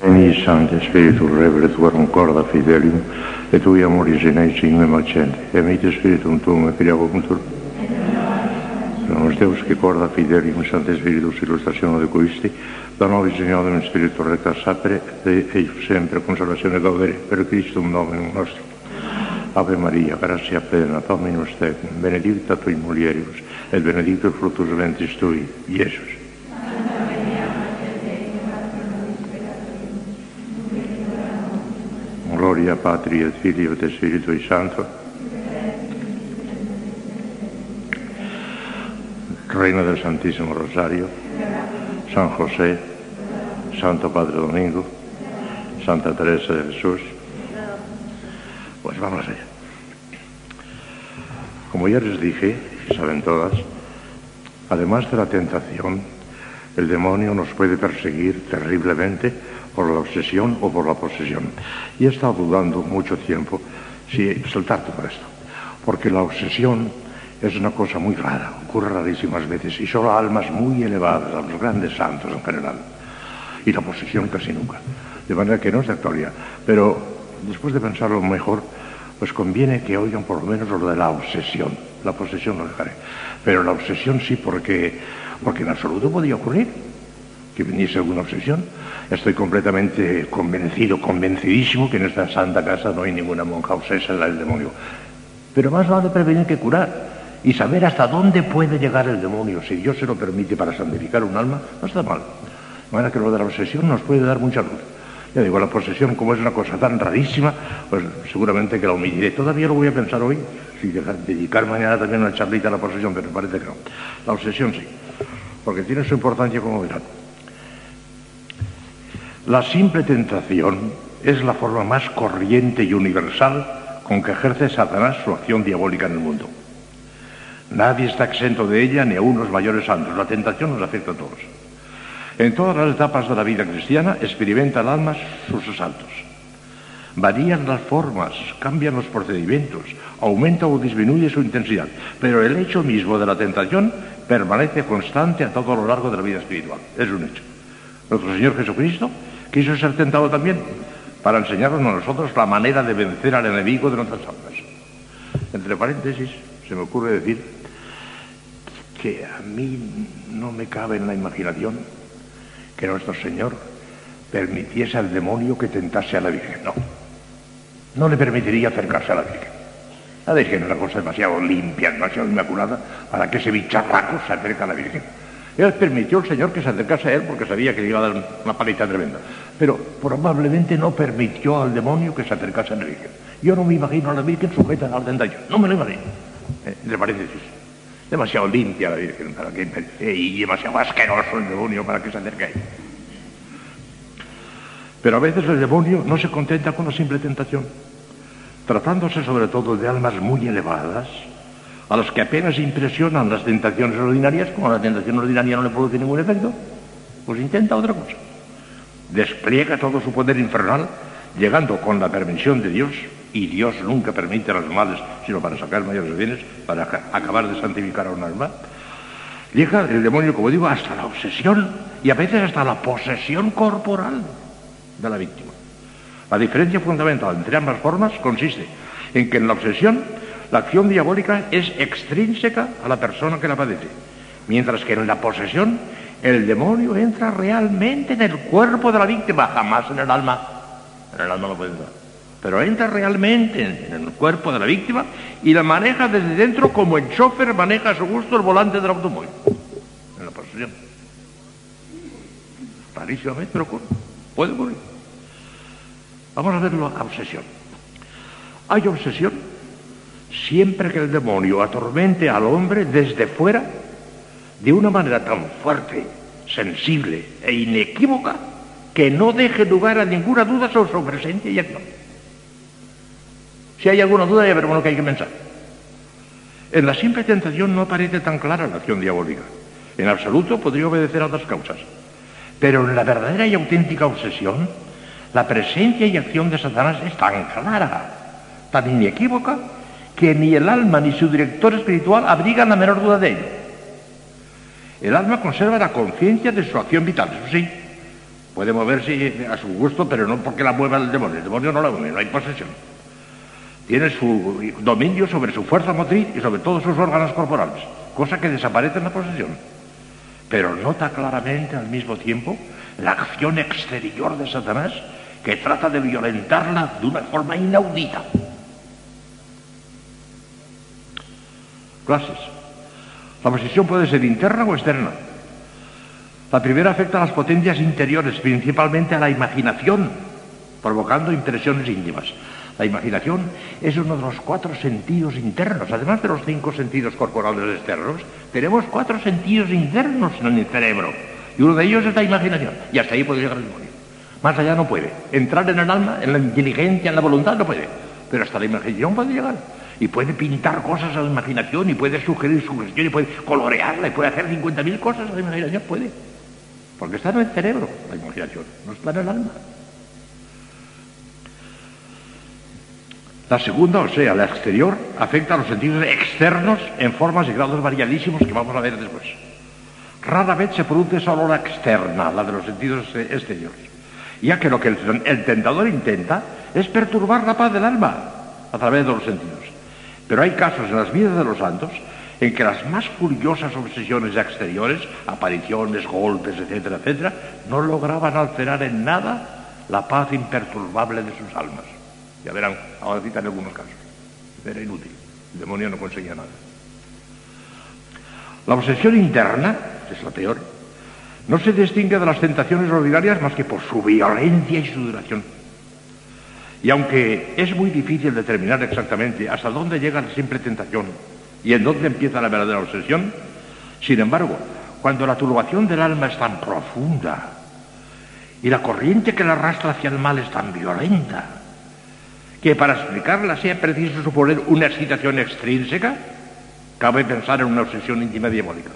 Veni, Sancte Spiritul Revelatorum, Corda Fidelium, et tui amoris in eis in signe macente, emite Spiritum Tuum, et filiago puntur. Nos Deus, que Corda Fidelium, Sancte Spiritus, ilustrationul de Coisti, da nobis Signore, in Spiritu recta sapere, e eius sempre consolazione gaudere, per Christum Dominum nostri. Ave Maria, gratia plena, Dominus Tecum, benedicta tui mulieribus, et benedictus fructus ventris tui, Iesus. Gloria Patri et Filio Spiritui Santo. Reina del Santísimo Rosario, San José, Santo Padre Domingo, Santa Teresa de Jesús. Pues vamos allá. Como ya les dije, y saben todas, además de la tentación, el demonio nos puede perseguir terriblemente por la obsesión o por la posesión. Y he estado dudando mucho tiempo si saltar todo esto, porque la obsesión es una cosa muy rara, ocurre rarísimas veces y solo a almas muy elevadas, a los grandes santos en general. Y la posesión casi nunca. De manera que no es de actualidad. Pero después de pensarlo mejor, pues conviene que oigan por lo menos lo de la obsesión. La posesión no dejaré. Pero la obsesión sí, porque, porque en absoluto podía ocurrir que viniese alguna obsesión. Estoy completamente convencido, convencidísimo que en esta santa casa no hay ninguna monja obsesa en la del demonio. Pero más vale prevenir que curar y saber hasta dónde puede llegar el demonio, si Dios se lo permite para santificar un alma, no está mal. De manera que lo de la obsesión nos puede dar mucha luz. Ya digo, la posesión, como es una cosa tan rarísima, pues seguramente que la omitiré. Todavía lo voy a pensar hoy, si dedicar mañana también una charlita a la posesión, pero me parece que no. La obsesión sí, porque tiene su importancia como verán. La simple tentación es la forma más corriente y universal con que ejerce Satanás su acción diabólica en el mundo. Nadie está exento de ella, ni aun los mayores santos. La tentación nos afecta a todos. En todas las etapas de la vida cristiana experimenta el alma sus asaltos. Varían las formas, cambian los procedimientos, aumenta o disminuye su intensidad, pero el hecho mismo de la tentación permanece constante a todo lo largo de la vida espiritual. Es un hecho. Nuestro Señor Jesucristo quiso ser tentado también para enseñarnos a nosotros la manera de vencer al enemigo de nuestras almas. Entre paréntesis, se me ocurre decir que a mí no me cabe en la imaginación que nuestro Señor permitiese al demonio que tentase a la Virgen. No, no le permitiría acercarse a la Virgen. La Virgen es una cosa demasiado limpia, demasiado inmaculada para que ese bicharraco se acerque a la Virgen. Él permitió al Señor que se acercase a él porque sabía que le iba a dar una paliza tremenda. Pero probablemente no permitió al demonio que se acercase a la Virgen. Yo no me imagino a la Virgen sujeta al tentación. No me lo imagino. Eh, entre paréntesis. Demasiado limpia la Virgen para que eh, y demasiado asqueroso el demonio para que se acerque a ella. Pero a veces el demonio no se contenta con la simple tentación. Tratándose sobre todo de almas muy elevadas, a los que apenas impresionan las tentaciones ordinarias, como la tentación ordinaria no le produce ningún efecto, pues intenta otra cosa. Despliega todo su poder infernal, llegando con la permisión de Dios, y Dios nunca permite a los males, sino para sacar mayores bienes, para acabar de santificar a un alma. Llega el demonio, como digo, hasta la obsesión y a veces hasta la posesión corporal de la víctima. La diferencia fundamental entre ambas formas consiste en que en la obsesión la acción diabólica es extrínseca a la persona que la padece, mientras que en la posesión el demonio entra realmente en el cuerpo de la víctima, jamás en el alma. En el alma no puede entrar. Pero entra realmente en el cuerpo de la víctima y la maneja desde dentro como el chofer maneja a su gusto el volante del automóvil. En la posesión. Rarísimamente, pero ocurre. Puede ocurrir. Vamos a verlo a obsesión. Hay obsesión siempre que el demonio atormente al hombre desde fuera de una manera tan fuerte, sensible e inequívoca que no deje lugar a ninguna duda sobre su presencia y acción. Si hay alguna duda, ya veremos lo que hay que pensar. En la simple tentación no parece tan clara la acción diabólica. En absoluto podría obedecer a otras causas. Pero en la verdadera y auténtica obsesión, la presencia y acción de Satanás es tan clara, tan inequívoca, que ni el alma ni su director espiritual abrigan la menor duda de ello. El alma conserva la conciencia de su acción vital, eso sí, Puede moverse a su gusto, pero no porque la mueva el demonio. El demonio no la mueve, no hay posesión. Tiene su dominio sobre su fuerza motriz y sobre todos sus órganos corporales, cosa que desaparece en la posesión. Pero nota claramente al mismo tiempo la acción exterior de Satanás que trata de violentarla de una forma inaudita. Clases. La posesión puede ser interna o externa. La primera afecta a las potencias interiores, principalmente a la imaginación, provocando impresiones íntimas. La imaginación es uno de los cuatro sentidos internos. Además de los cinco sentidos corporales externos, tenemos cuatro sentidos internos en el cerebro. Y uno de ellos es la imaginación. Y hasta ahí puede llegar el demonio. Más allá no puede. Entrar en el alma, en la inteligencia, en la voluntad, no puede. Pero hasta la imaginación puede llegar. Y puede pintar cosas a la imaginación, y puede sugerir su gestión, y puede colorearla, y puede hacer 50.000 cosas a la imaginación, puede. Porque está en el cerebro la imaginación, no está en el alma. La segunda, o sea, la exterior, afecta a los sentidos externos en formas y grados variadísimos que vamos a ver después. Rara vez se produce solo la externa, la de los sentidos exteriores, ya que lo que el tentador intenta es perturbar la paz del alma a través de los sentidos. Pero hay casos en las vidas de los santos en que las más furiosas obsesiones exteriores, apariciones, golpes, etcétera, etcétera, no lograban alterar en nada la paz imperturbable de sus almas. Ya verán, ahora citan algunos casos. Era inútil. El demonio no conseguía nada. La obsesión interna, que es la peor, no se distingue de las tentaciones ordinarias más que por su violencia y su duración. Y aunque es muy difícil determinar exactamente hasta dónde llega la simple tentación y en dónde empieza la verdadera obsesión, sin embargo, cuando la turbación del alma es tan profunda y la corriente que la arrastra hacia el mal es tan violenta, que para explicarla sea preciso suponer una excitación extrínseca, cabe pensar en una obsesión íntima diabólica.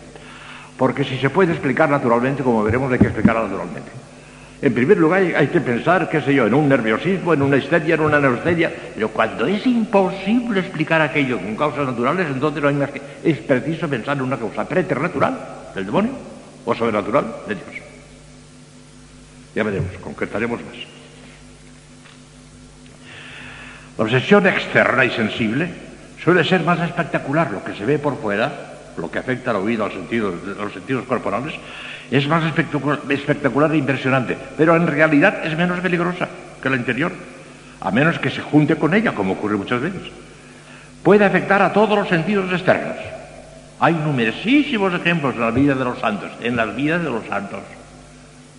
Porque si se puede explicar naturalmente, como veremos, hay que explicarla naturalmente. En primer lugar, hay que pensar, qué sé yo, en un nerviosismo, en una histeria, en una neusteria. Pero cuando es imposible explicar aquello con causas naturales, entonces no hay más que. Es preciso pensar en una causa preternatural del demonio o sobrenatural de Dios. Ya veremos, concretaremos más. La obsesión externa y sensible suele ser más espectacular, lo que se ve por fuera, lo que afecta al oído, al sentido, a los sentidos corporales, es más espectacular e impresionante, pero en realidad es menos peligrosa que la interior, a menos que se junte con ella, como ocurre muchas veces. Puede afectar a todos los sentidos externos. Hay numerosísimos ejemplos en la vida de los santos, en las vidas de los santos.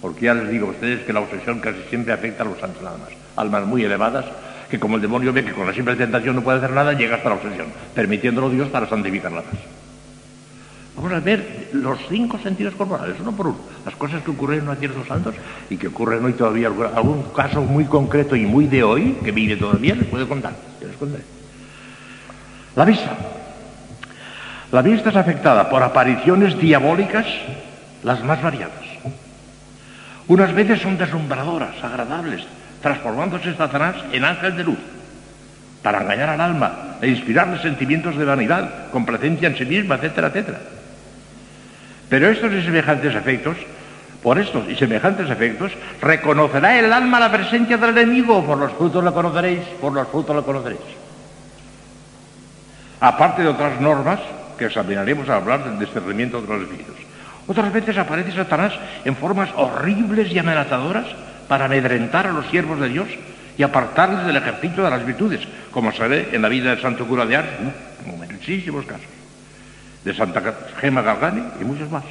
Porque ya les digo a ustedes que la obsesión casi siempre afecta a los santos nada más. Almas muy elevadas que como el demonio ve que con la simple tentación no puede hacer nada, llega hasta la obsesión, permitiéndolo Dios para santificarla más. Vamos a ver los cinco sentidos corporales, uno por uno, las cosas que ocurrieron a ciertos santos y que ocurren hoy todavía, algún caso muy concreto y muy de hoy, que vive todavía, les puedo contar, les contaré. La vista. La vista es afectada por apariciones diabólicas las más variadas. Unas veces son deslumbradoras, agradables, transformándose Satanás en ángel de luz, para engañar al alma e inspirarle sentimientos de vanidad, complacencia en sí misma, etcétera, etcétera. Pero estos y semejantes efectos, por estos y semejantes efectos, reconocerá el alma la presencia del enemigo, por los frutos lo conoceréis, por los frutos lo conoceréis. Aparte de otras normas que examinaremos al hablar del discernimiento de los espíritus. Otras veces aparece Satanás en formas horribles y amenazadoras para amedrentar a los siervos de Dios y apartarles del ejercicio de las virtudes, como se ve en la vida del santo cura de en muchísimos casos, de Santa Gema Galgani y muchos más.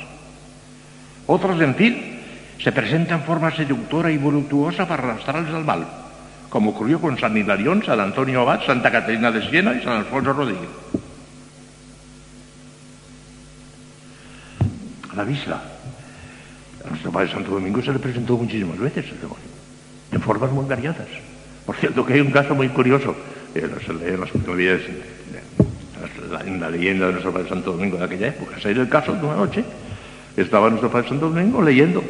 Otros, en fin, se presentan en forma seductora y voluptuosa para arrastrarles al mal, como ocurrió con San Hilarión, San Antonio Abad, Santa Caterina de Siena y San Alfonso Rodríguez. A la vista, a nuestro Padre Santo Domingo se le presentó muchísimas veces el demonio, en formas muy variadas. Por cierto, que hay un caso muy curioso, eh, se lee en las en la leyenda de nuestro Padre Santo Domingo de aquella época. Se el caso de una noche, estaba nuestro Padre Santo Domingo leyendo,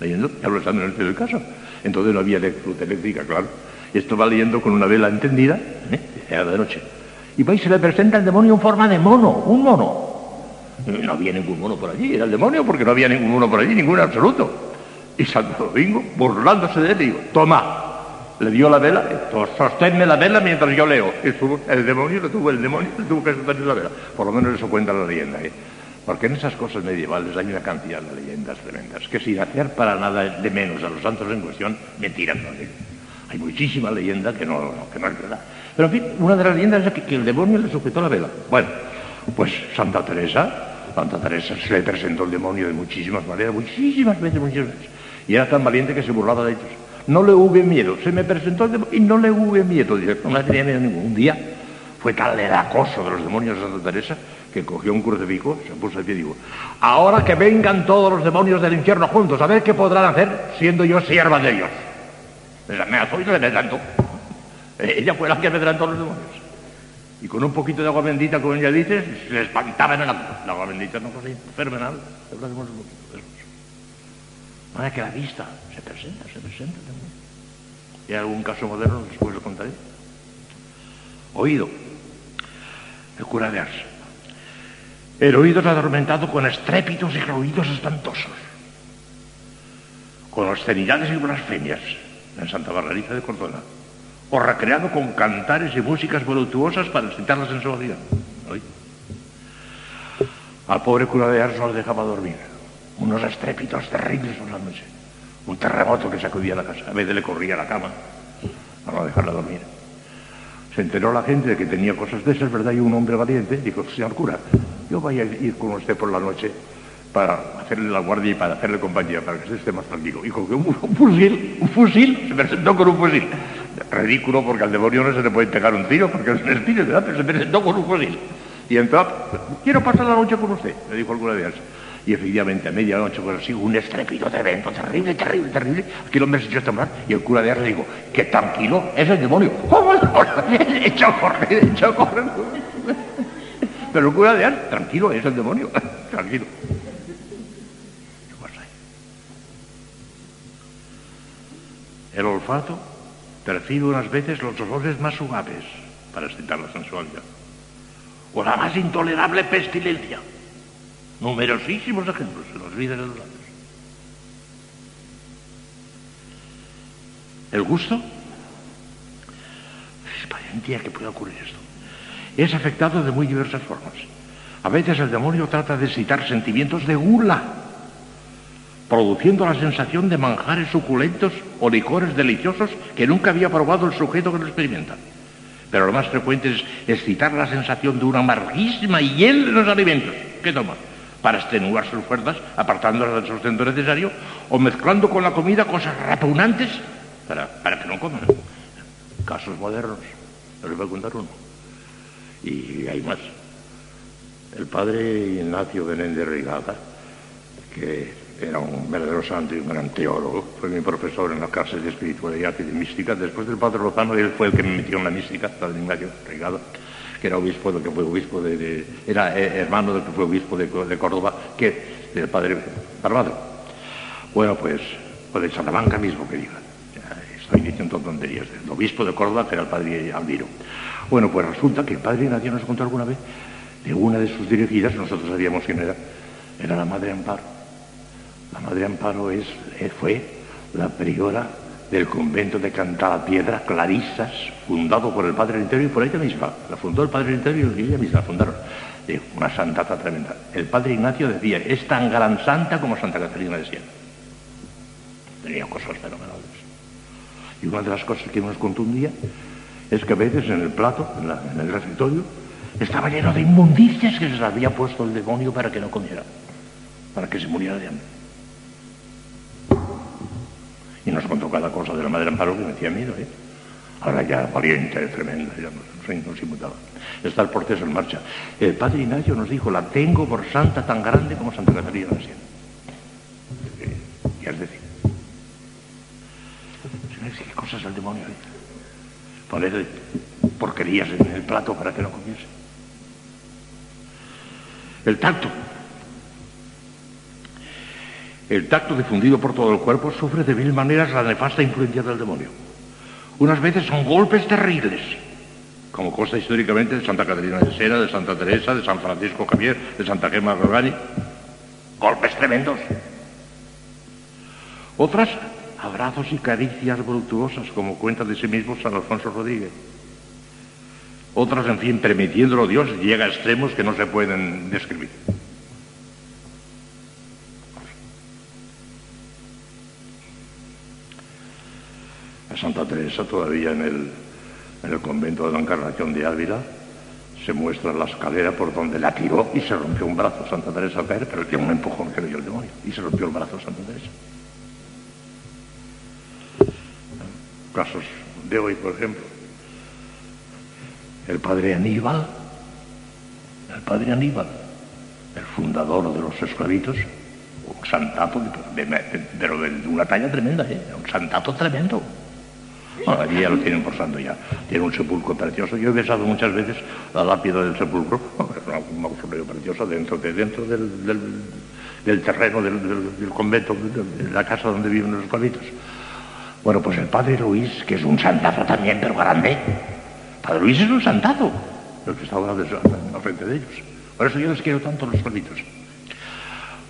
leyendo, y hablando en el del caso. Entonces no había luz eléctrica, claro. Y estaba leyendo con una vela encendida, ¿eh? era de noche. Y va y se le presenta el demonio en forma de mono, un mono. No había ningún mono por allí, era el demonio porque no había ningún mono por allí, ningún absoluto. Y Santo Domingo, burlándose de él, dijo, toma, le dio la vela, sosténme la vela mientras yo leo. Y el demonio le tuvo, el demonio le tuvo que sostener la vela. Por lo menos eso cuenta la leyenda. ¿eh? Porque en esas cosas medievales hay una cantidad de leyendas tremendas, que sin hacer para nada de menos a los santos en cuestión, mentiras no Hay muchísima leyenda que no, que no es verdad. Pero en fin, una de las leyendas es que, el demonio le sujetó la vela. Bueno, pues Santa Teresa, Santa Teresa se le presentó el demonio de muchísimas maneras, muchísimas veces, muchísimas veces. Y era tan valiente que se burlaba de ellos. No le hubo miedo, se me presentó y no le hubo miedo. No le tenía miedo ningún. día fue tal el acoso de los demonios de Santa Teresa que cogió un crucifijo, se puso de pie y dijo, ahora que vengan todos los demonios del infierno juntos, a ver qué podrán hacer siendo yo sierva de ellos. Me azó y se adelantó. Ella fue la que adelantó a los demonios. Y con un poquito de agua bendita, como ella dice, se espantaban en la, la agua bendita, no cosa fenomenal. Hablamos eso. que la vista se presenta, se presenta también. Y hay algún caso moderno, después lo contaré. Oído. El cura de Ars el oído es atormentado con estrépitos y ruidos espantosos, con obscenidades y blasfemias en Santa Margarita de Córdoba, o recreado con cantares y músicas voluptuosas para excitar la sensualidad. Al pobre cura de Ars no le dejaba dormir. Unos estrépitos terribles la noche. Un terremoto que sacudía la casa. A veces le corría a la cama para no dejarla dormir. Se enteró la gente de que tenía cosas de esas, ¿verdad? Y un hombre valiente dijo, señor cura, yo voy a ir con usted por la noche para hacerle la guardia y para hacerle compañía, para que usted esté más tranquilo. Y cogió un, fusil, un fusil, se presentó con un fusil. Ridículo porque al demonio no se le puede pegar un tiro porque es un espíritu, ¿verdad? Pero se presentó con un fusil. Y entró, quiero pasar la noche con usted, le dijo alguna vez. Y efectivamente, a medianoche, pues así, un estrépito tremendo, terrible, terrible, terrible. Aquí el hombre se echó temblar y el cura de Ars le dijo, que tranquilo, es el demonio. echó a correr, echó a correr. Pero el cura de Ars, tranquilo, es el demonio, tranquilo. El olfato percibe unas veces los olores más suaves para excitar la sensualidad. O la más intolerable pestilencia Numerosísimos ejemplos en las vidas de los hombres. El gusto es día que puede ocurrir esto. Es afectado de muy diversas formas. A veces el demonio trata de excitar sentimientos de gula, produciendo la sensación de manjares suculentos o licores deliciosos que nunca había probado el sujeto que lo experimenta. Pero lo más frecuente es excitar la sensación de una amarguísima hiel en los alimentos. ¿Qué toma? Para extenuar sus fuerzas, apartándolas del sustento necesario, o mezclando con la comida cosas repugnantes para, para que no coman. Casos modernos, les voy a contar uno. Y hay más. El padre Ignacio de Rigada, que era un verdadero santo y un gran teólogo, fue mi profesor en las clases de espiritualidad y de mística. Después del padre Lozano, él fue el que me metió en la mística, el padre Ignacio Rigada que era obispo del que fue obispo de, era eh, hermano del que fue obispo de, Córdoba, que del padre Parvado. Bueno, pues, o de Salamanca mismo que diga. estoy diciendo tonterías. El obispo de Córdoba que era el padre Albiro. Bueno, pues resulta que el padre Ignacio nos contó alguna vez de una de sus dirigidas, nosotros sabíamos quién era, era la Madre Amparo. La Madre Amparo es, eh, fue la priora del convento de Cantalapiedra, Clarisas, fundado por el Padre Interior y por ella misma. La fundó el Padre Interior y ella misma la fundaron. De una santata tremenda. El Padre Ignacio decía, es tan gran santa como Santa Catarina de Siena. Tenía cosas fenomenales. Y una de las cosas que nos contó un día es que a veces en el plato, en, el refectorio, estaba lleno de inmundicias que se les había puesto el demonio para que no comiera, para que se muriera de hambre. Nos contó cada cosa de la Madre Amparo que me hacía miedo, ¿eh? Ahora ya valiente, tremenda, ya nos, nos inmutaba. Está el proceso en marcha. El padre Ignacio nos dijo, la tengo por santa tan grande como Santa Catarina de Siena. Y es decir, qué cosas al demonio, ¿eh? Poner porquerías en el plato para que no comiese. El tacto. El tacto difundido por todo el cuerpo sufre de mil maneras la nefasta influencia del demonio. Unas veces son golpes terribles, como consta históricamente de Santa Catarina de Sena, de Santa Teresa, de San Francisco Javier, de Santa Gemma Gorgani. Golpes tremendos. Otras, abrazos y caricias voluptuosas, como cuenta de sí mismo San Alfonso Rodríguez. Otras, en fin, permitiéndolo Dios, llega a extremos que no se pueden describir. A Santa Teresa todavía en el, en el convento de la Encarnación de Ávila se muestra la escalera por donde la tiró y se rompió un brazo Santa Teresa al caer, pero tiene un empujón que le dio el demonio y se rompió el brazo Santa Teresa. Casos de hoy, por ejemplo, el padre Aníbal, el padre Aníbal, el fundador de los esclavitos, un santato, pero de, una talla tremenda, ¿eh? un santato tremendo. Allí ya lo tienen por santo ya. Tiene un sepulcro precioso. Yo he besado muchas veces la lápida del sepulcro, un mausoleo precioso dentro, de, dentro del, del, terreno del, convento, de la casa donde viven los esclavitos. Bueno, pues el padre Luis, que es un santazo también, pero grande. Padre Luis es un santazo, el que estaba al frente de ellos. Por eso yo les quiero tanto los esclavitos.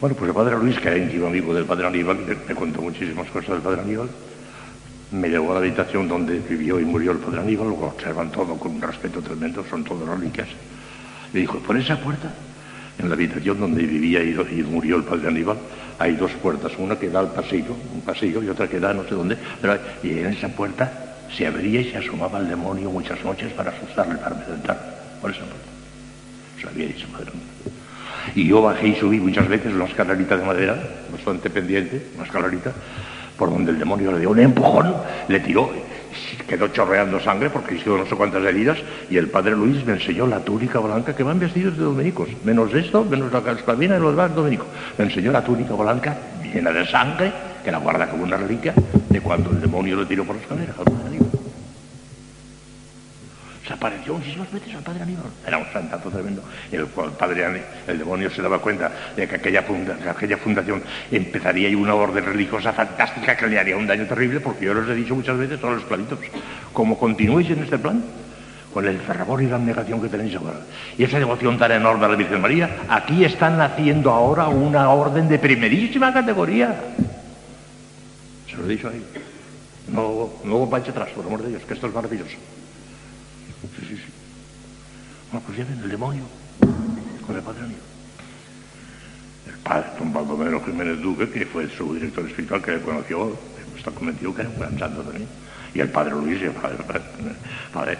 Bueno, pues el padre Luis, que era íntimo amigo del padre Aníbal, me contó muchísimas cosas del padre Aníbal, me llevó a la habitación donde vivió y murió el padre Aníbal, lo observan todo con un respeto tremendo, son todas reliquias. Le dijo, por esa puerta, en la habitación donde vivía y, murió el padre Aníbal, hay dos puertas, una que da al pasillo, un pasillo, y otra que da no sé dónde, y en esa puerta se abría y se asomaba el demonio muchas noches para asustarle, para amedrentar, por esa puerta. Eso había dicho padre Y yo bajé y subí muchas veces una escalerita de madera, bastante pendiente, una escalerita, por donde el demonio le dio un empujón, le tiró, quedó chorreando sangre porque hizo no sé cuántas heridas, y el padre Luis me enseñó la túnica blanca que van vestidos de dominicos, menos esto, menos la esclavina y los demás dominicos. Me enseñó la túnica blanca llena de sangre, que la guarda como una reliquia, de cuando el demonio le tiró por la escalera. Apareció muchísimas veces al padre Aníbal. Era un santazo tremendo. El, padre, el demonio se daba cuenta de que aquella, fundación empezaría y una orden religiosa fantástica que le haría un daño terrible, porque yo les he dicho muchas veces a los esclavitos, como continuéis en este plan, con el fervor y la negación que tenéis ahora, y esa devoción tan enorme a la Virgen María, aquí están naciendo ahora una orden de primerísima categoría. Se lo he dicho ahí. No, no vayáis atrás, por amor de Dios, que esto es maravilloso. Bueno, pues ya ven el demonio con el padre El padre, don Baldomero Jiménez Duque, que fue su director espiritual, que le conoció, está convencido que era un gran santo también. Y el padre Luis, y el padre, padre,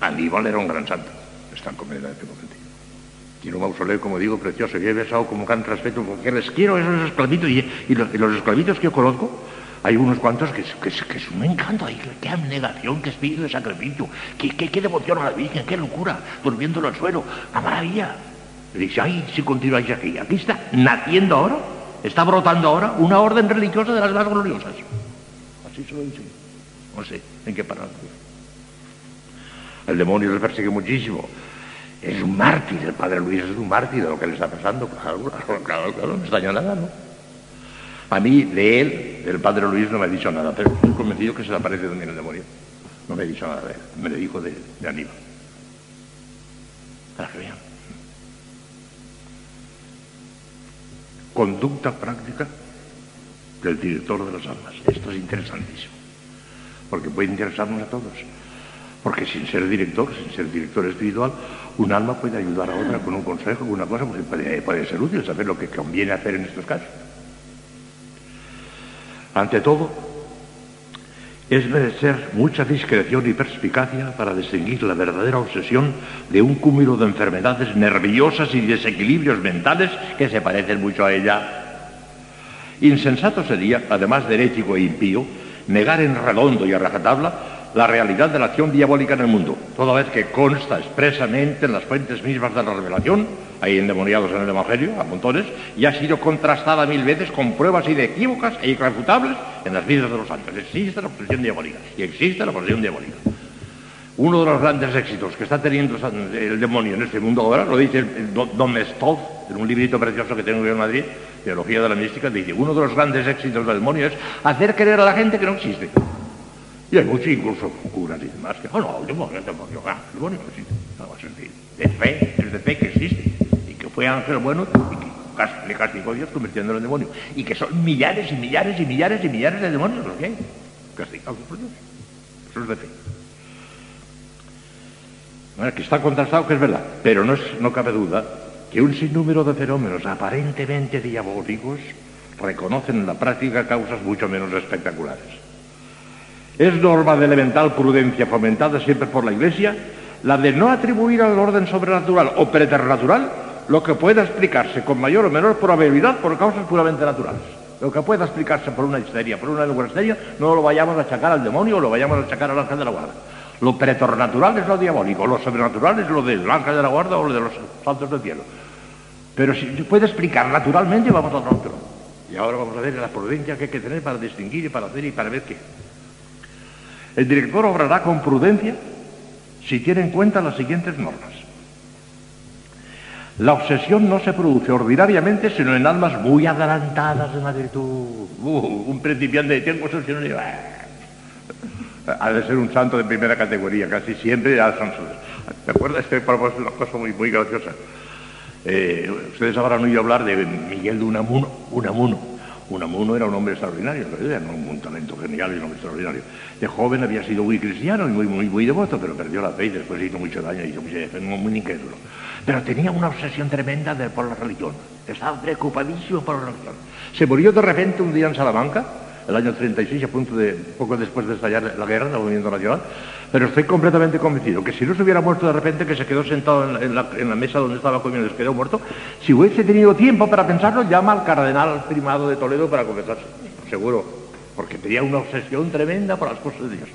Aníbal era un gran santo. Están convencidos en este momento. Tiene un mausoleo, como digo, precioso. Y he besado como gran respeto, porque les quiero esos esclavitos. Y, los, y los esclavitos que yo conozco, hay unos cuantos que, que, que es un encanto, qué abnegación, qué espíritu de sacrificio, qué, qué, devoción a la Virgen, qué locura, durmiendo en el suelo, una maravilla. Le dice, ay, si continuáis aquí, aquí está naciendo ahora, está brotando ahora una orden religiosa de las más gloriosas. Así se lo dice. No sé en qué parar. El demonio les persigue muchísimo. Es un mártir, el padre Luis es un mártir de lo que le está pasando. Claro, no extraña nada, ¿no? A mí, de él, del padre Luis, no me ha dicho nada, pero estoy convencido que se le aparece también el demonio. No me ha dicho nada de él, me lo dijo de, de Aníbal. Para que vean. Conducta práctica del director de las almas. Esto es interesantísimo, porque puede interesarnos a todos. Porque sin ser director, sin ser director espiritual, un alma puede ayudar a otra con un consejo, con una cosa, puede, puede ser útil saber lo que conviene hacer en estos casos. Ante todo, es merecer mucha discreción y perspicacia para distinguir la verdadera obsesión de un cúmulo de enfermedades nerviosas y desequilibrios mentales que se parecen mucho a ella. Insensato sería, además de herético e impío, negar en redondo y a rajatabla la realidad de la acción diabólica en el mundo, toda vez que consta expresamente en las fuentes mismas de la revelación, hay endemoniados en el Evangelio, a montones, y ha sido contrastada mil veces con pruebas inequívocas e irrefutables en las vidas de los santos. Existe la posesión diabólica, y existe la posesión diabólica. Uno de los grandes éxitos que está teniendo el demonio en este mundo ahora, lo dice Don Mestov, en un librito precioso que tengo en Madrid, Teología de la Mística, dice, uno de los grandes éxitos del demonio es hacer creer a la gente que no existe. Y hay muchos incluso curas y demás que, oh no, el demonio, el demonio, ah, el demonio no existe. No, es de fe, es de fe que existe. Fue ángel bueno y le castigó Dios convirtiéndolo en demonio. Y que son millares y millares y millares y millares de demonios los que hay. Castigados por Dios. Eso es de fe. Bueno, que está contrastado que es verdad, pero no, es, no cabe duda que un sinnúmero de fenómenos aparentemente diabólicos reconocen en la práctica causas mucho menos espectaculares. Es norma de elemental prudencia fomentada siempre por la Iglesia la de no atribuir al orden sobrenatural o preternatural lo que pueda explicarse con mayor o menor probabilidad por causas puramente naturales. Lo que pueda explicarse por una histeria, por una histeria, no lo vayamos a achacar al demonio o lo vayamos a achacar al ángel de la guarda. Lo preternatural es lo diabólico, lo sobrenatural es lo del ángel de la guarda o lo de los santos del cielo. Pero si puede explicar naturalmente, vamos a otro. Y ahora vamos a ver la prudencia que hay que tener para distinguir y para hacer y para ver qué. El director obrará con prudencia si tiene en cuenta las siguientes normas. La obsesión no se produce ordinariamente sino en almas muy adelantadas en la virtud. Uh, un principiante tengo obsesión y ha de ser un santo de primera categoría, casi siempre ya son ¿Te acuerdas? Este propósito una cosa muy, muy graciosa. Eh, ustedes habrán oído hablar de Miguel de Unamuno. Unamuno. Unamuno era un hombre extraordinario, era un, talento genial y un hombre extraordinario. De joven había sido muy cristiano y muy, muy, muy devoto, pero perdió la fe y después hizo mucho daño y hizo muy, muy incrédulo. Pero tenía una obsesión tremenda por la religión. Estaba preocupadísimo por la religión. Se murió de repente un día en Salamanca, el año 36, a punto de, poco después de estallar la guerra, el movimiento nacional, pero estoy completamente convencido que si no se hubiera muerto de repente, que se quedó sentado en la, mesa donde estaba comiendo se quedó muerto, si hubiese tenido tiempo para pensarlo, llama al cardenal primado de Toledo para confesarse. Seguro, porque tenía una obsesión tremenda por las cosas de Dios.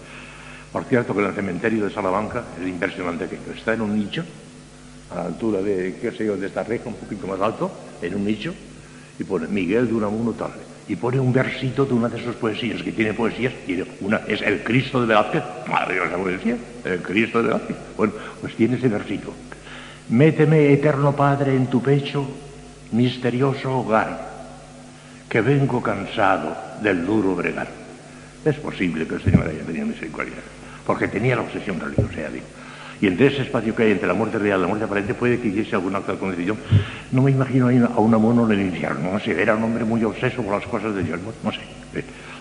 Por cierto, que en el cementerio de Salamanca es impresionante que está en un nicho, a la altura de, qué sé yo, de esta reja, un poquito más alto, en un nicho, y pone Miguel de Unamuno tal y pone un versito de una de sus poesías, que tiene poesías, tiene una, es el Cristo de Velázquez, maravillosa poesía, el Cristo de Velázquez. Bueno, pues tiene ese versito. Méteme, eterno Padre, en tu pecho, misterioso hogar, que vengo cansado del duro bregar. Es posible que el Señor haya tenido misericordia, porque tenía la obsesión religiosa, digo. Y entre ese espacio que hay entre la muerte real y la muerte aparente puede que hiciese alguna acta de condición. No me imagino a una mono en el infierno, no sé, era un hombre muy obseso por las cosas de Dios, no, sé.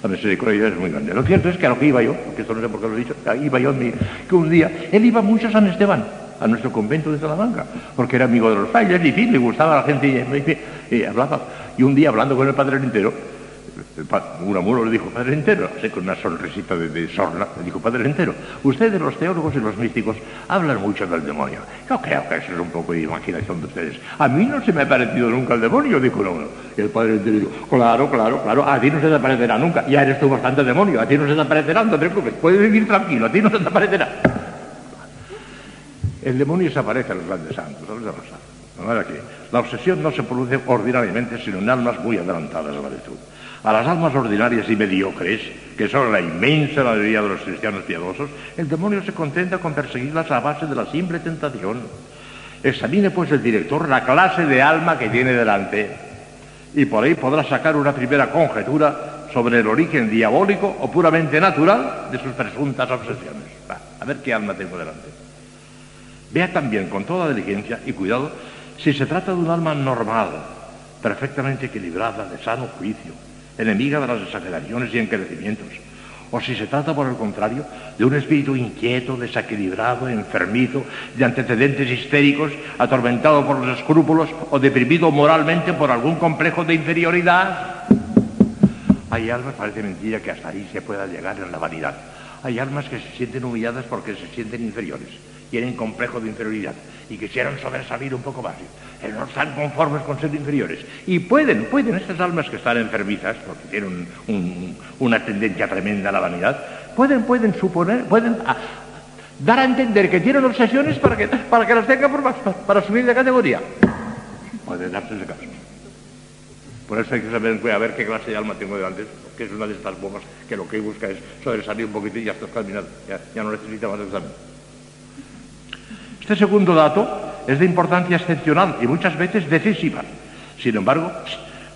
La misericordia es muy grande. Lo cierto es que a lo que iba yo, porque esto no sé por qué lo he dicho, iba yo que un día, él iba mucho a San Esteban, a nuestro convento de Salamanca, porque era amigo de los frailes, y le gustaba a la gente y, y, hablaba. Y un día hablando con el padre entero, un amor le dijo, Padre entero, así con una sonrisita de, sorna, le dijo, Padre entero, ustedes los teólogos y los místicos hablan mucho del demonio. Yo creo que eso es un poco de imaginación de ustedes. A mí no se me ha parecido nunca el demonio, dijo uno. Y el Padre entero dijo, claro, claro, claro, a ti no se te aparecerá nunca. Ya eres tú bastante demonio, a ti no se te aparecerá, no te preocupes, puedes vivir tranquilo, a ti no se te aparecerá. El demonio se aparece a los grandes santos, a los de que la obsesión no se produce ordinariamente, sino en almas muy adelantadas a la virtud. A las almas ordinarias y mediocres, que son la inmensa mayoría de los cristianos piadosos, el demonio se contenta con perseguirlas a base de la simple tentación. Examine pues el director la clase de alma que tiene delante y por ahí podrá sacar una primera conjetura sobre el origen diabólico o puramente natural de sus presuntas obsesiones. a ver qué alma tengo delante. Vea también con toda diligencia y cuidado si se trata de un alma normal, perfectamente equilibrada, de sano juicio, enemiga de las exageraciones y encrecimientos, o si se trata, por el contrario, de un espíritu inquieto, desequilibrado, enfermizo, de antecedentes histéricos, atormentado por los escrúpulos o deprimido moralmente por algún complejo de inferioridad. Hay almas, parece mentira, que hasta ahí se pueda llegar en la vanidad. Hay almas que se sienten humilladas porque se sienten inferiores, tienen complejo de inferioridad y quisieran sobresalir un poco más. Eh, no están conformes con ser inferiores. Y pueden, pueden, estas almas que están enfermizas, porque tienen una tendencia tremenda a la vanidad, pueden, pueden suponer, pueden ah, dar a entender que tienen obsesiones para que, para que las tengan por para, subir de categoría. Pueden darse ese caso. Por eso hay que saber a ver qué clase de alma tengo delante, que es una de estas bombas que lo que busca es sobresalir un poquito y ya está terminado, ya, ya no necesita más examen. Este segundo dato es de importancia excepcional y muchas veces decisiva. Sin embargo,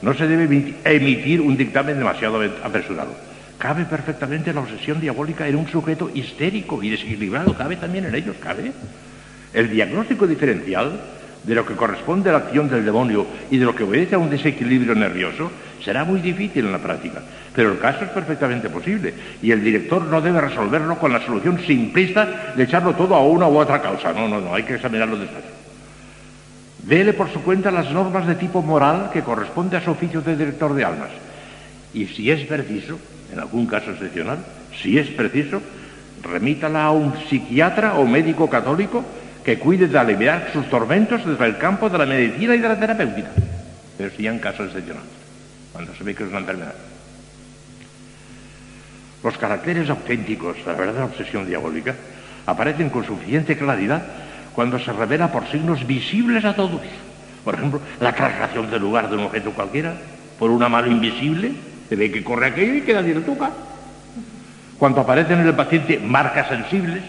no se debe emitir un dictamen demasiado apresurado. Cabe perfectamente la obsesión diabólica en un sujeto histérico y desequilibrado. Cabe también en ellos, cabe. El diagnóstico diferencial de lo que corresponde a la acción del demonio y de lo que obedece a un desequilibrio nervioso, será muy difícil en la práctica. Pero el caso es perfectamente posible y el director no debe resolverlo con la solución simplista de echarlo todo a una u otra causa. No, no, no, hay que examinarlo despacio. Dele por su cuenta las normas de tipo moral que corresponde a su oficio de director de almas. Y si es preciso, en algún caso excepcional, si es preciso, remítala a un psiquiatra o médico católico que cuide de aliviar sus tormentos desde el campo de la medicina y de la terapéutica. Pero si en casos excepcionales, cuando se ve que es una enfermedad. Los caracteres auténticos la verdadera obsesión diabólica aparecen con suficiente claridad cuando se revela por signos visibles a todos. Por ejemplo, la traslación del lugar de un objeto cualquiera por una mano invisible, se ve que corre aquello y queda le toca. Cuando aparecen en el paciente marcas sensibles,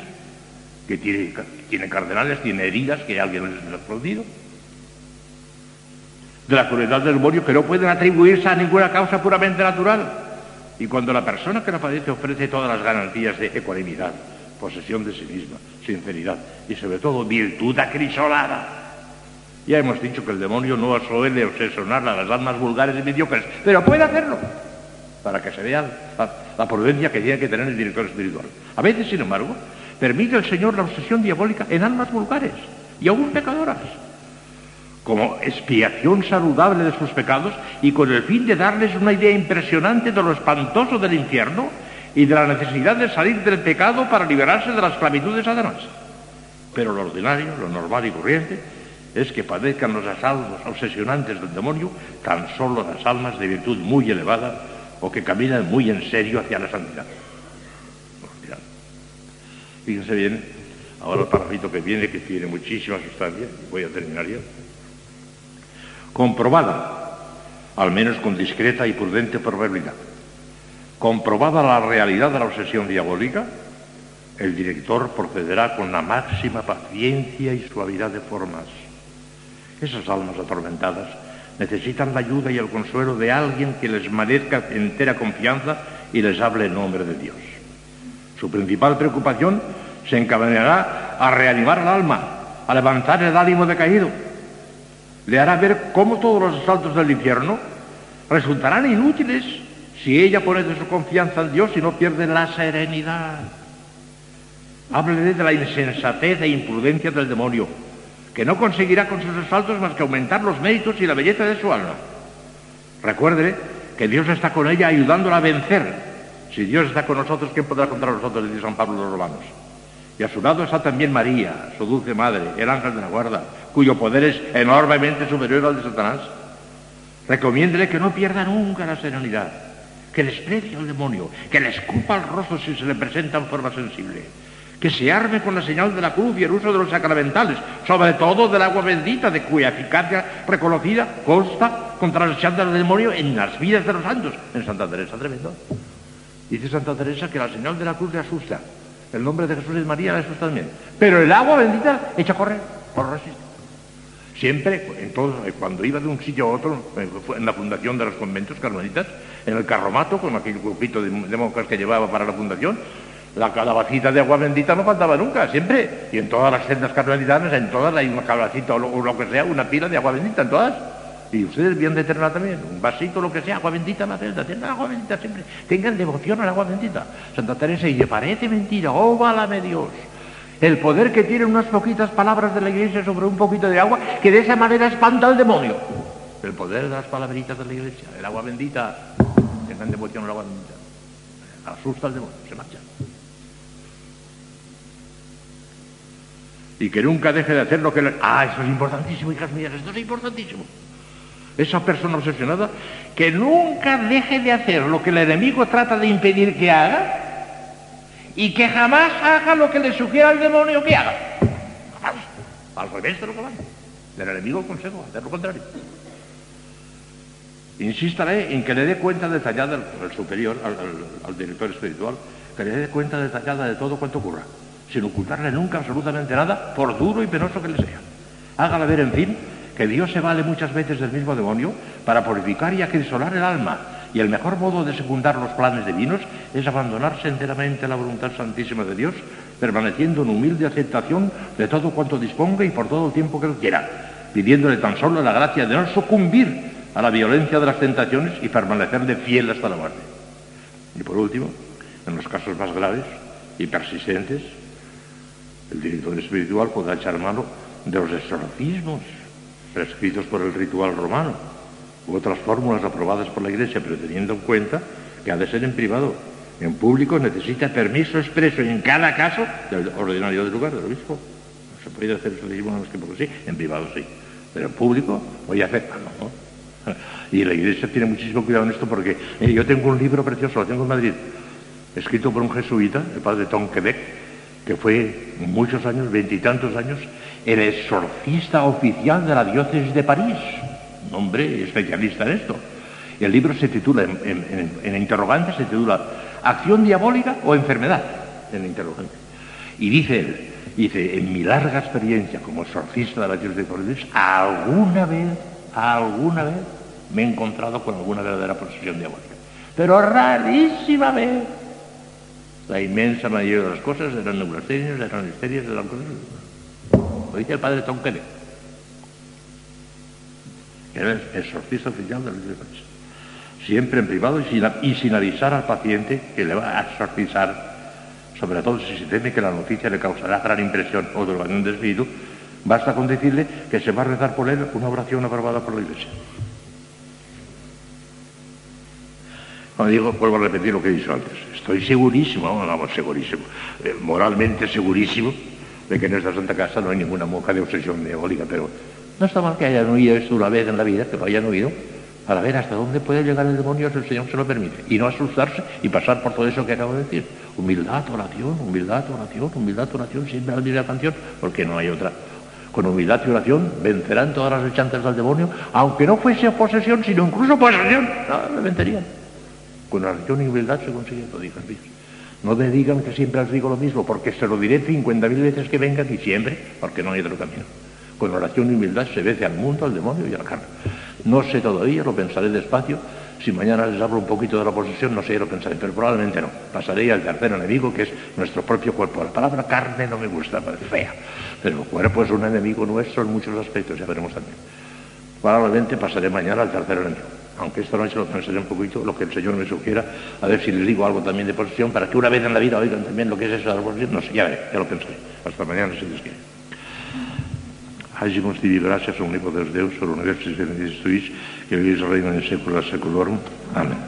que tiene, tiene cardenales, tiene heridas que alguien les ha producido, de la crueldad del demonio que no pueden atribuirse a ninguna causa puramente natural. Y cuando la persona que la padece ofrece todas las garantías de ecuanimidad, posesión de sí misma, sinceridad y sobre todo virtud acrisolada. Ya hemos dicho que el demonio no suele obsesionar a las almas vulgares y mediocres, pero puede hacerlo para que se vea la, prudencia que tiene que tener el director espiritual. A veces, sin embargo, permite el Señor la obsesión diabólica en almas vulgares y aún pecadoras, como expiación saludable de sus pecados y con el fin de darles una idea impresionante de lo espantoso del infierno y de la necesidad de salir del pecado para liberarse de la esclavitud de Satanás. Pero lo ordinario, lo normal y corriente, es que padezcan los asaltos obsesionantes del demonio tan solo las almas de virtud muy elevada o que caminan muy en serio hacia la santidad. Fíjense bien, ahora el parrafito que viene, que tiene muchísima sustancia, voy a terminar ya. Comprobada, al menos con discreta y prudente probabilidad, comprobada la realidad de la obsesión diabólica, el director procederá con la máxima paciencia y suavidad de formas. Esas almas atormentadas necesitan la ayuda y el consuelo de alguien que les merezca entera confianza y les hable en nombre de Dios. Su principal preocupación se encaminará a reanimar el alma, a levantar el ánimo decaído. Le hará ver cómo todos los asaltos del infierno resultarán inútiles si ella pone de su confianza en Dios y no pierde la serenidad. Háblele de la insensatez e imprudencia del demonio, que no conseguirá con sus asaltos más que aumentar los méritos y la belleza de su alma. Recuerde que Dios está con ella ayudándola a vencer si Dios está con nosotros, ¿quién podrá contra nosotros? Dice San Pablo los romanos. Y a su lado está también María, su dulce madre, el ángel de la guarda, cuyo poder es enormemente superior al de Satanás. Recomiéndele que no pierda nunca la serenidad, que desprecie al demonio, que le escupa el rostro si se le presenta en forma sensible, que se arme con la señal de la cruz y el uso de los sacramentales, sobre todo del agua bendita, de cuya eficacia reconocida consta contra las chandas del demonio en las vidas de los santos. En Santa Teresa, tremendo. Dice Santa Teresa que la señal de la cruz le asusta. El nombre de Jesús y María le asusta también. Pero el agua bendita echa a correr, por resiste. Siempre, cuando iba de un sitio a otro, en la fundación de los conventos carmelitas, en el carromato, con aquel grupito de, monjas que llevaba para la fundación, la calabacita de agua bendita no faltaba nunca, siempre. Y en todas las sendas carmelitanas, en todas hay una calabacita o lo que sea, una pila de agua bendita, en todas. Y ustedes bien de tenerla también, un vasito, lo que sea, agua bendita en la celda, tengan agua bendita siempre, tengan devoción al agua bendita. Santa Teresa, y le parece mentira, válame Dios. El poder que tienen unas poquitas palabras de la iglesia sobre un poquito de agua, que de esa manera espanta al demonio. El poder de las palabritas de la iglesia, el agua bendita, tengan devoción al agua bendita. Asusta al demonio, se marcha. Y que nunca deje de hacer lo que le... Ah, eso es importantísimo, hijas mías, esto es importantísimo esa persona obsesionada, que nunca deje de hacer lo que el enemigo trata de impedir que haga y que jamás haga lo que le sugiera el demonio que haga. Al revés de lo que va. Del enemigo consejo hacer lo contrario. Insistaré en que le dé cuenta detallada al, superior, al director espiritual, que le dé cuenta detallada de todo cuanto ocurra, sin ocultarle nunca absolutamente nada, por duro y penoso que le sea. Hágale ver, en fin, que Dios se vale muchas veces del mismo demonio para purificar y acrisolar el alma. Y el mejor modo de secundar los planes divinos es abandonarse enteramente a la voluntad santísima de Dios, permaneciendo en humilde aceptación de todo cuanto disponga y por todo el tiempo que él quiera. pidiéndole tan solo la gracia de no sucumbir a la violencia de las tentaciones y permanecerle fiel hasta la muerte. Y por último, en los casos más graves y persistentes, el director espiritual podrá echar mano de los exorcismos prescritos por el ritual romano u otras fórmulas aprobadas por la Iglesia, pero teniendo en cuenta que ha de ser en privado. En público necesita permiso expreso en cada caso del ordinario del lugar, del obispo. No se puede hacer exorcismo más que porque sí, en privado sí. Pero en público voy a hacer... no. Y la Iglesia tiene muchísimo cuidado en esto porque yo tengo un libro precioso, lo tengo en Madrid, escrito por un jesuita, el padre Tom Quebec, que fue muchos años, veintitantos años, el exorcista oficial de la diócesis de París. Hombre especialista en esto. El libro se titula, en, interrogante, se titula ¿Acción diabólica o enfermedad? En interrogante. Y dice él, dice, en mi larga experiencia como exorcista de la diócesis de París, alguna vez, alguna vez me he encontrado con alguna verdadera posesión diabólica. Pero rarísima vez. La inmensa mayoría de las cosas eran neurastenias, eran histerias, eran cosas lo dice el padre Tom que era el exorcista oficial de la Siempre en privado y sin, avisar al paciente que le va a exorcizar, sobre todo si se teme que la noticia le causará gran impresión o turbación de espíritu, basta con decirle que se va a rezar por él una oración aprobada por la Iglesia. Cuando digo, vuelvo a repetir lo que he dicho antes, estoy segurísimo, vamos, segurísimo, eh, moralmente segurísimo, de que en esta Santa Casa no hay ninguna monja de obsesión diabólica, pero no está mal que hayan oído esto una vez en la vida, que lo hayan oído, para ver hasta dónde puede llegar el demonio si el Señor se lo permite, y no asustarse y pasar por todo eso que acabo de decir. Humildad, oración, humildad, oración, humildad, oración, siempre la canción, porque no hay otra. Con humildad y oración vencerán todas las echantes del demonio, aunque no fuese posesión, sino incluso posesión, no, vencerían. Con oración y humildad se consigue todo, hijas mías. No me digan que siempre os digo lo mismo, porque se lo diré 50.000 veces que vengan y siempre, porque no hay otro camino. Con oración y humildad se vence al mundo, al demonio y al carne. No sé todavía, lo pensaré despacio. Si mañana les hablo un poquito de la posesión, no sé, lo pensaré, pero probablemente no. Pasaré al tercer enemigo, que es nuestro propio cuerpo. La palabra carne no me gusta, es fea. Pero el cuerpo es un enemigo nuestro en muchos aspectos, ya veremos también. Probablemente pasaré mañana al tercer enemigo aunque esta noche lo pensaré un poquito, lo que el Señor me sugiera, a ver si les digo algo también de posesión, para que una vez en la vida oigan también lo que es eso de la posesión. No sé, ya veré, ya lo pensaré. Hasta mañana, si Dios quiere. Hagimos divi gracias omnipotens Deus, por universis benedictus tuis, que vivís reino en secula seculorum. Amén.